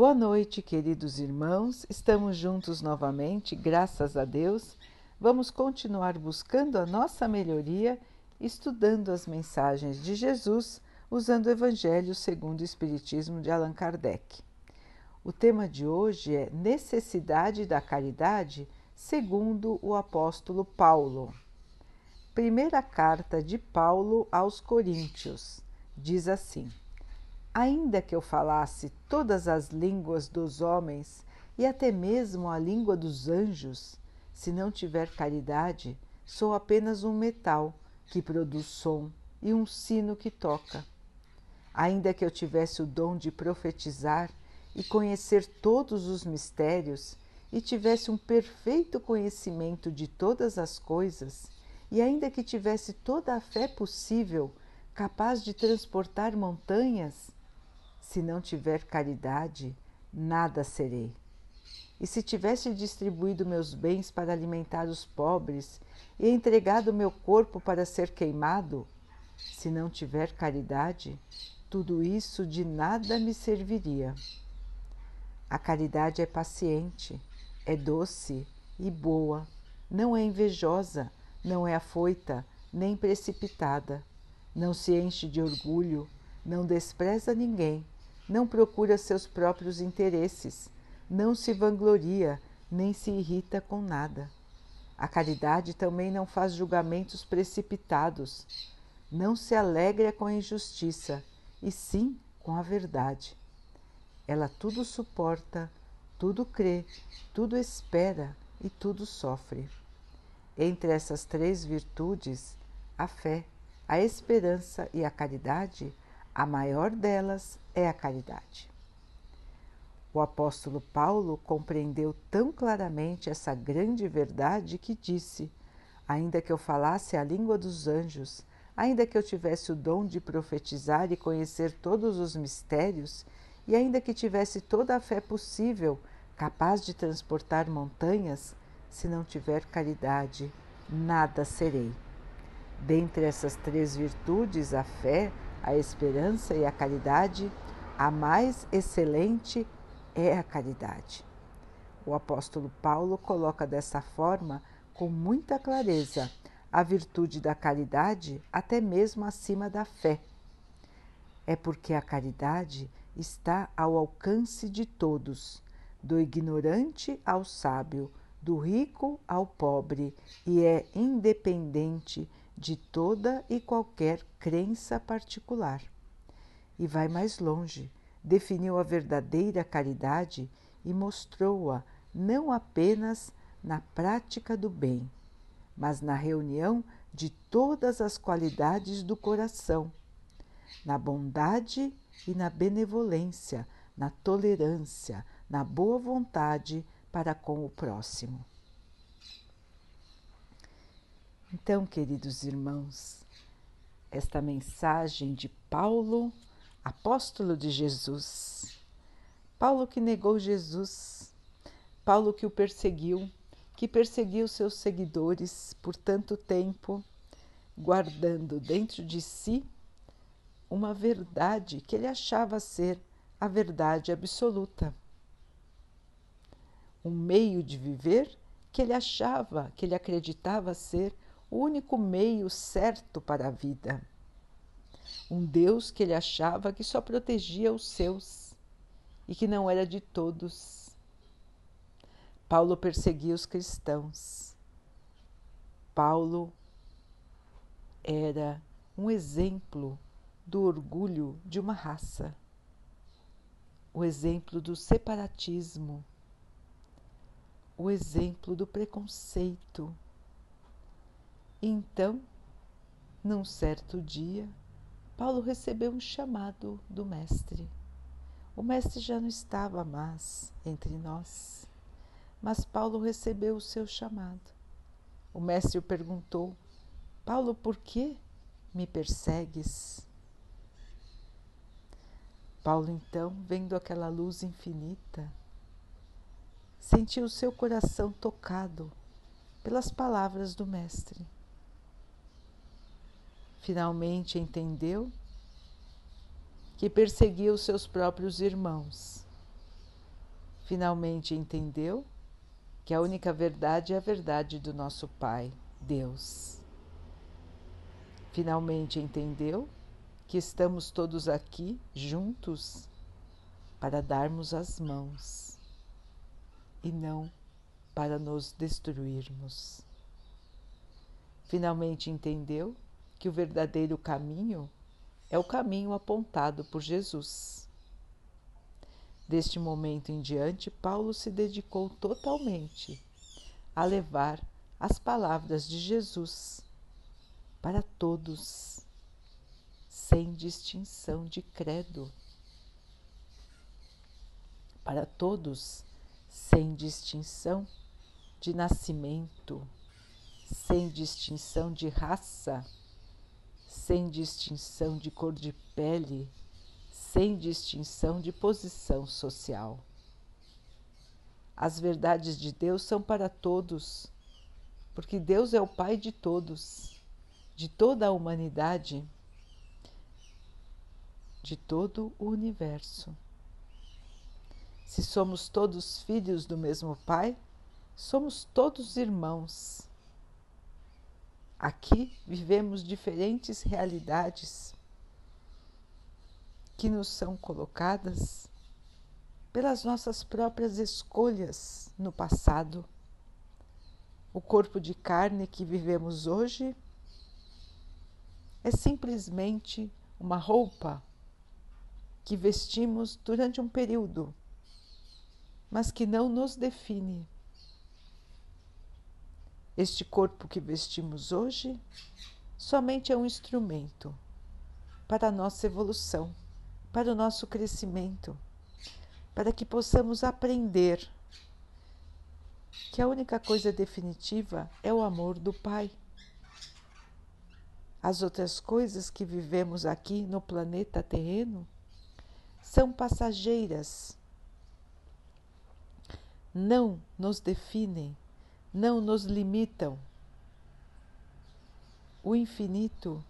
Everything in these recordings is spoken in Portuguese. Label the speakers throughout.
Speaker 1: Boa noite, queridos irmãos. Estamos juntos novamente, graças a Deus. Vamos continuar buscando a nossa melhoria, estudando as mensagens de Jesus, usando o Evangelho segundo o Espiritismo de Allan Kardec. O tema de hoje é Necessidade da Caridade, segundo o apóstolo Paulo. Primeira carta de Paulo aos Coríntios diz assim: Ainda que eu falasse todas as línguas dos homens e até mesmo a língua dos anjos, se não tiver caridade, sou apenas um metal que produz som e um sino que toca. Ainda que eu tivesse o dom de profetizar e conhecer todos os mistérios, e tivesse um perfeito conhecimento de todas as coisas, e ainda que tivesse toda a fé possível, capaz de transportar montanhas, se não tiver caridade, nada serei. E se tivesse distribuído meus bens para alimentar os pobres e entregado meu corpo para ser queimado, se não tiver caridade, tudo isso de nada me serviria. A caridade é paciente, é doce e boa, não é invejosa, não é afoita, nem precipitada, não se enche de orgulho, não despreza ninguém, não procura seus próprios interesses, não se vangloria, nem se irrita com nada. A caridade também não faz julgamentos precipitados, não se alegra com a injustiça, e sim com a verdade. Ela tudo suporta, tudo crê, tudo espera e tudo sofre. Entre essas três virtudes, a fé, a esperança e a caridade, a maior delas é a caridade. O apóstolo Paulo compreendeu tão claramente essa grande verdade que disse: Ainda que eu falasse a língua dos anjos, ainda que eu tivesse o dom de profetizar e conhecer todos os mistérios, e ainda que tivesse toda a fé possível, capaz de transportar montanhas, se não tiver caridade, nada serei. Dentre essas três virtudes, a fé, a esperança e a caridade, a mais excelente é a caridade. O apóstolo Paulo coloca dessa forma, com muita clareza, a virtude da caridade até mesmo acima da fé. É porque a caridade está ao alcance de todos, do ignorante ao sábio, do rico ao pobre, e é independente de toda e qualquer crença particular. E vai mais longe, definiu a verdadeira caridade e mostrou-a não apenas na prática do bem, mas na reunião de todas as qualidades do coração, na bondade e na benevolência, na tolerância, na boa vontade para com o próximo. Então, queridos irmãos, esta mensagem de Paulo, apóstolo de Jesus, Paulo que negou Jesus, Paulo que o perseguiu, que perseguiu seus seguidores por tanto tempo, guardando dentro de si uma verdade que ele achava ser a verdade absoluta. Um meio de viver que ele achava, que ele acreditava ser o único meio certo para a vida. Um Deus que ele achava que só protegia os seus e que não era de todos. Paulo perseguia os cristãos. Paulo era um exemplo do orgulho de uma raça, o exemplo do separatismo, o exemplo do preconceito. Então, num certo dia, Paulo recebeu um chamado do Mestre. O Mestre já não estava mais entre nós, mas Paulo recebeu o seu chamado. O Mestre o perguntou: Paulo, por que me persegues? Paulo, então, vendo aquela luz infinita, sentiu seu coração tocado pelas palavras do Mestre. Finalmente entendeu que perseguia os seus próprios irmãos Finalmente entendeu que a única verdade é a verdade do nosso Pai, Deus. Finalmente entendeu que estamos todos aqui juntos para darmos as mãos e não para nos destruirmos. Finalmente entendeu que o verdadeiro caminho é o caminho apontado por Jesus. Deste momento em diante, Paulo se dedicou totalmente a levar as palavras de Jesus para todos, sem distinção de credo. Para todos, sem distinção de nascimento, sem distinção de raça, sem distinção de cor de pele, sem distinção de posição social. As verdades de Deus são para todos, porque Deus é o Pai de todos, de toda a humanidade, de todo o universo. Se somos todos filhos do mesmo Pai, somos todos irmãos. Aqui vivemos diferentes realidades que nos são colocadas pelas nossas próprias escolhas no passado. O corpo de carne que vivemos hoje é simplesmente uma roupa que vestimos durante um período, mas que não nos define. Este corpo que vestimos hoje somente é um instrumento para a nossa evolução para o nosso crescimento, para que possamos aprender que a única coisa definitiva é o amor do Pai. As outras coisas que vivemos aqui no planeta terreno são passageiras, não nos definem, não nos limitam. O infinito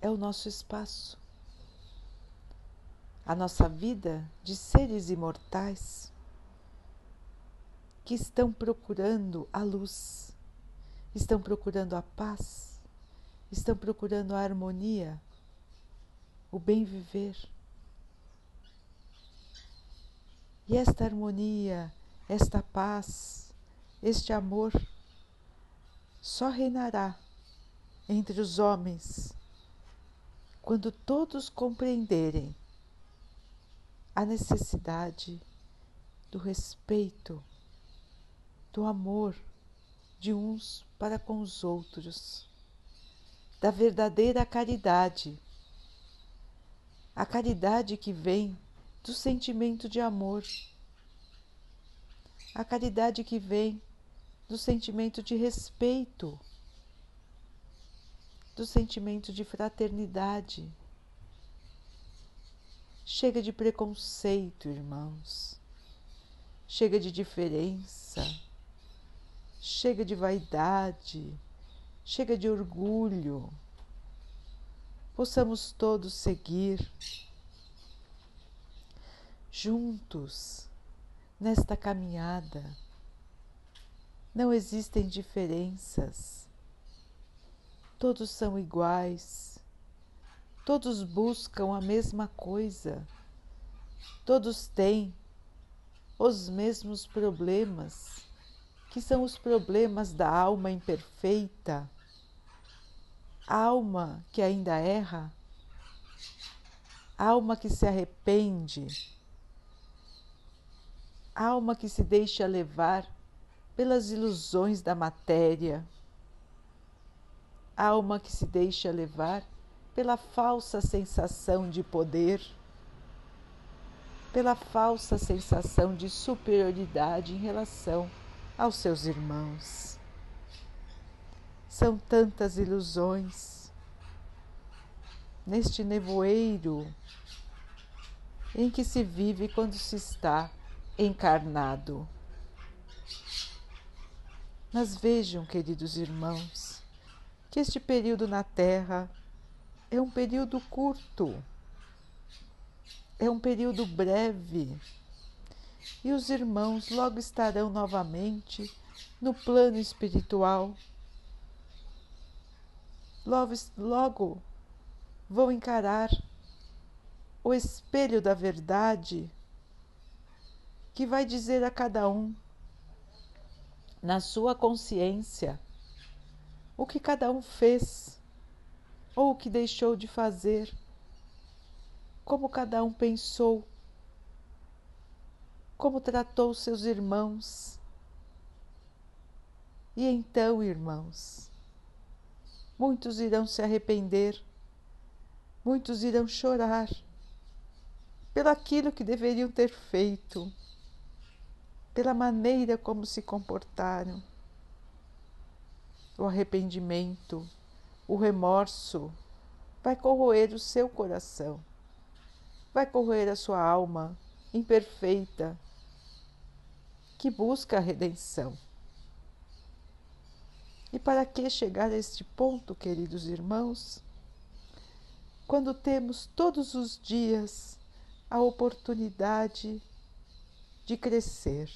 Speaker 1: é o nosso espaço a nossa vida de seres imortais que estão procurando a luz, estão procurando a paz, estão procurando a harmonia, o bem viver. E esta harmonia, esta paz, este amor só reinará entre os homens quando todos compreenderem a necessidade do respeito, do amor de uns para com os outros, da verdadeira caridade, a caridade que vem do sentimento de amor, a caridade que vem do sentimento de respeito, do sentimento de fraternidade Chega de preconceito, irmãos. Chega de diferença. Chega de vaidade. Chega de orgulho. Possamos todos seguir juntos nesta caminhada. Não existem diferenças. Todos são iguais Todos buscam a mesma coisa, todos têm os mesmos problemas, que são os problemas da alma imperfeita, alma que ainda erra, alma que se arrepende, alma que se deixa levar pelas ilusões da matéria, alma que se deixa levar pela falsa sensação de poder, pela falsa sensação de superioridade em relação aos seus irmãos. São tantas ilusões neste nevoeiro em que se vive quando se está encarnado. Mas vejam, queridos irmãos, que este período na Terra é um período curto, é um período breve, e os irmãos logo estarão novamente no plano espiritual. Logo, logo vão encarar o espelho da verdade que vai dizer a cada um, na sua consciência, o que cada um fez ou o que deixou de fazer, como cada um pensou, como tratou seus irmãos. E então, irmãos, muitos irão se arrepender, muitos irão chorar pelo aquilo que deveriam ter feito, pela maneira como se comportaram. O arrependimento, o remorso vai corroer o seu coração, vai corroer a sua alma imperfeita que busca a redenção. E para que chegar a este ponto, queridos irmãos? Quando temos todos os dias a oportunidade de crescer,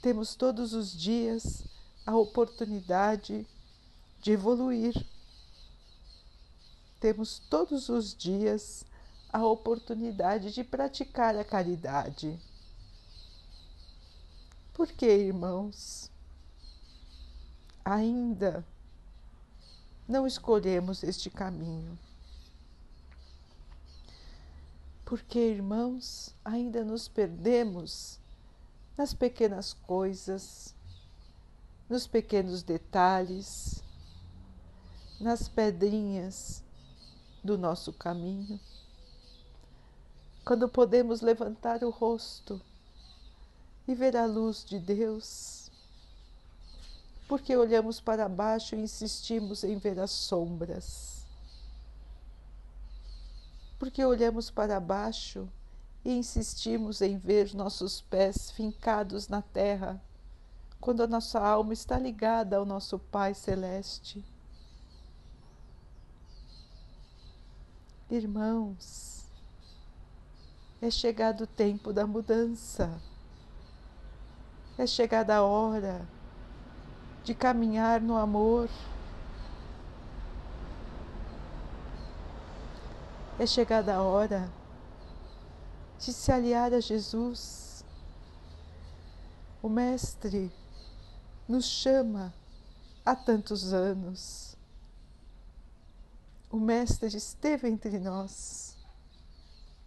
Speaker 1: temos todos os dias a oportunidade de evoluir, temos todos os dias a oportunidade de praticar a caridade. Por que, irmãos? ainda não escolhemos este caminho. Porque, irmãos, ainda nos perdemos nas pequenas coisas, nos pequenos detalhes, nas pedrinhas do nosso caminho. Quando podemos levantar o rosto e ver a luz de Deus porque olhamos para baixo e insistimos em ver as sombras. Porque olhamos para baixo e insistimos em ver nossos pés fincados na terra, quando a nossa alma está ligada ao nosso Pai Celeste. Irmãos, é chegado o tempo da mudança, é chegada a hora de caminhar no amor. É chegada a hora de se aliar a Jesus. O Mestre nos chama há tantos anos. O Mestre esteve entre nós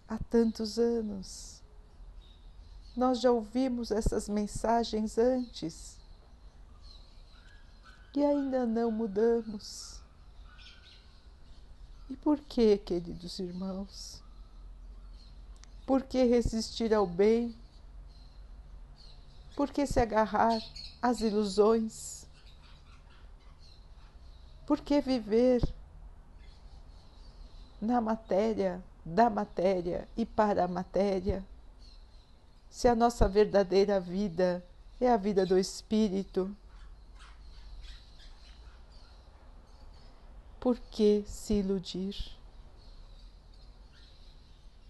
Speaker 1: há tantos anos. Nós já ouvimos essas mensagens antes e ainda não mudamos. E por que, queridos irmãos? Por que resistir ao bem? Por que se agarrar às ilusões? Por que viver na matéria, da matéria e para a matéria? Se a nossa verdadeira vida é a vida do Espírito. Por que se iludir?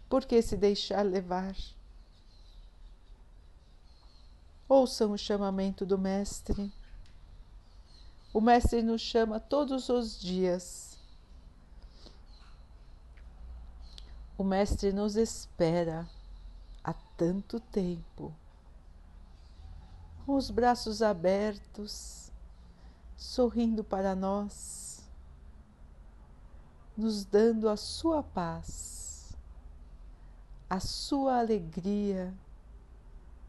Speaker 1: Por que se deixar levar? Ouçam o chamamento do Mestre. O Mestre nos chama todos os dias. O Mestre nos espera há tanto tempo, com os braços abertos, sorrindo para nós nos dando a sua paz, a sua alegria,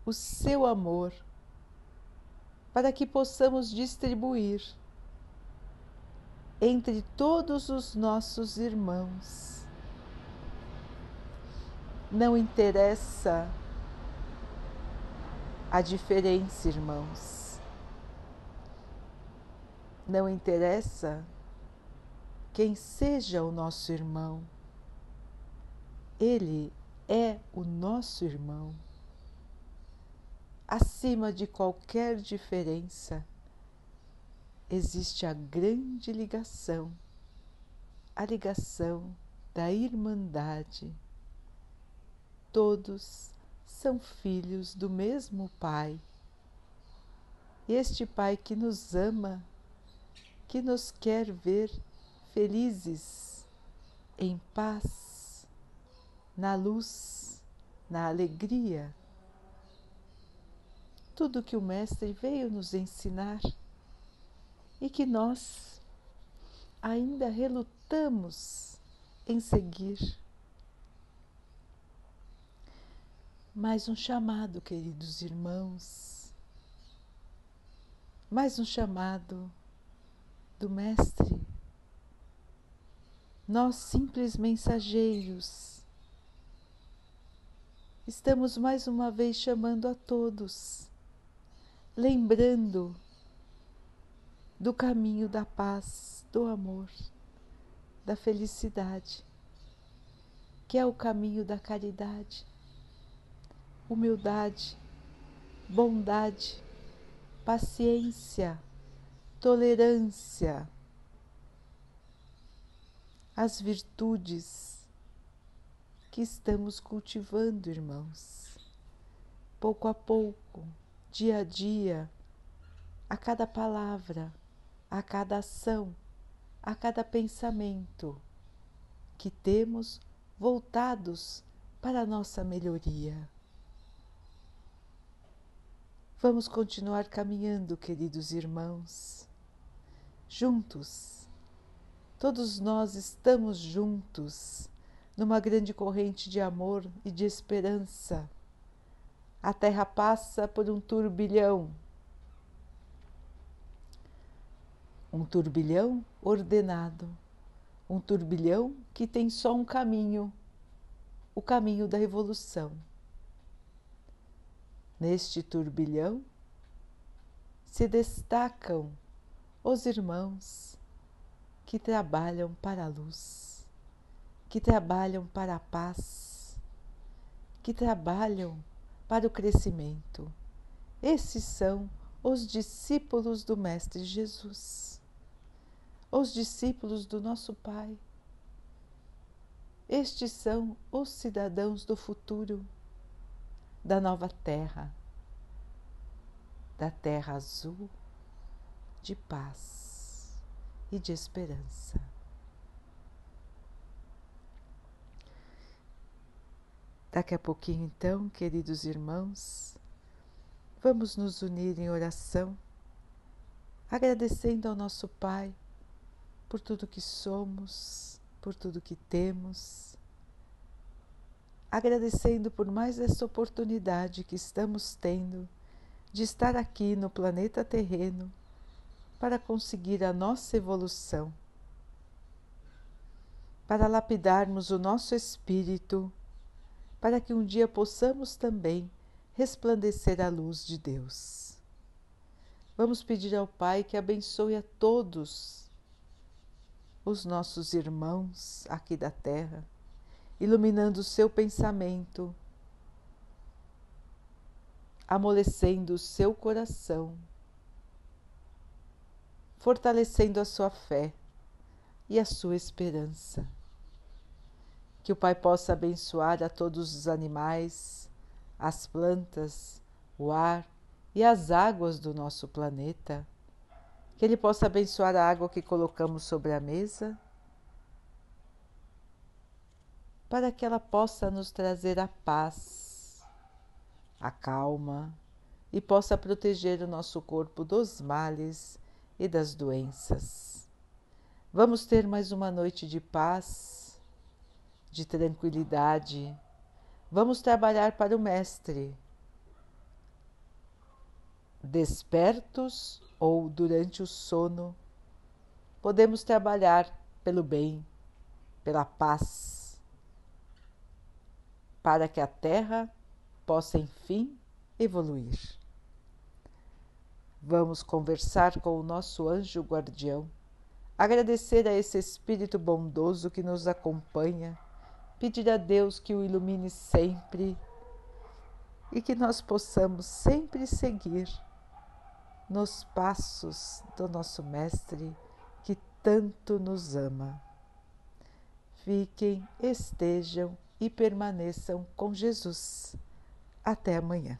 Speaker 1: o seu amor, para que possamos distribuir entre todos os nossos irmãos. Não interessa a diferença, irmãos. Não interessa quem seja o nosso irmão. Ele é o nosso irmão. Acima de qualquer diferença, existe a grande ligação, a ligação da irmandade. Todos são filhos do mesmo Pai. Este Pai que nos ama, que nos quer ver felizes, em paz, na luz, na alegria. Tudo que o Mestre veio nos ensinar e que nós ainda relutamos em seguir. Mais um chamado, queridos irmãos, mais um chamado do Mestre. Nós, simples mensageiros, estamos mais uma vez chamando a todos, lembrando do caminho da paz, do amor, da felicidade, que é o caminho da caridade, humildade, bondade, paciência, tolerância, as virtudes que estamos cultivando, irmãos, pouco a pouco, dia a dia, a cada palavra a cada ação, a cada pensamento que temos voltados para a nossa melhoria. Vamos continuar caminhando, queridos irmãos, juntos. Todos nós estamos juntos numa grande corrente de amor e de esperança. A Terra passa por um turbilhão um turbilhão ordenado, um turbilhão que tem só um caminho, o caminho da evolução. Neste turbilhão se destacam os irmãos que trabalham para a luz, que trabalham para a paz, que trabalham para o crescimento. Esses são os discípulos do Mestre Jesus os discípulos do nosso Pai. Estes são os cidadãos do futuro, da nova terra, da terra azul de paz e de esperança. Daqui a pouquinho, então, queridos irmãos, vamos nos unir em oração, agradecendo ao nosso Pai por tudo que somos, por tudo que temos, agradecendo por mais essa oportunidade que estamos tendo de estar aqui no planeta terreno para conseguir a nossa evolução, para lapidarmos o nosso espírito, para que um dia possamos também resplandecer a luz de Deus. Vamos pedir ao Pai que abençoe a todos os nossos irmãos aqui da Terra, iluminando o seu pensamento, amolecendo o seu coração, fortalecendo a sua fé e a sua esperança. Que o Pai possa abençoar a todos os animais, as plantas, o ar e as águas do nosso planeta que Ele possa abençoar a água que colocamos sobre a mesa, para que ela possa nos trazer a paz, a calma e possa proteger o nosso corpo dos males e das doenças. Vamos ter mais uma noite de paz, de tranquilidade. Vamos trabalhar para o Mestre, despertos ou durante o sono, podemos trabalhar pelo bem, pela paz, para que a Terra possa enfim evoluir. Vamos conversar com o nosso anjo guardião, agradecer a esse Espírito bondoso que nos acompanha, pedir a Deus que o ilumine sempre e que nós possamos sempre seguir nos passos do nosso Mestre que tanto nos ama. Fiquem, estejam e permaneçam com Jesus. Até amanhã.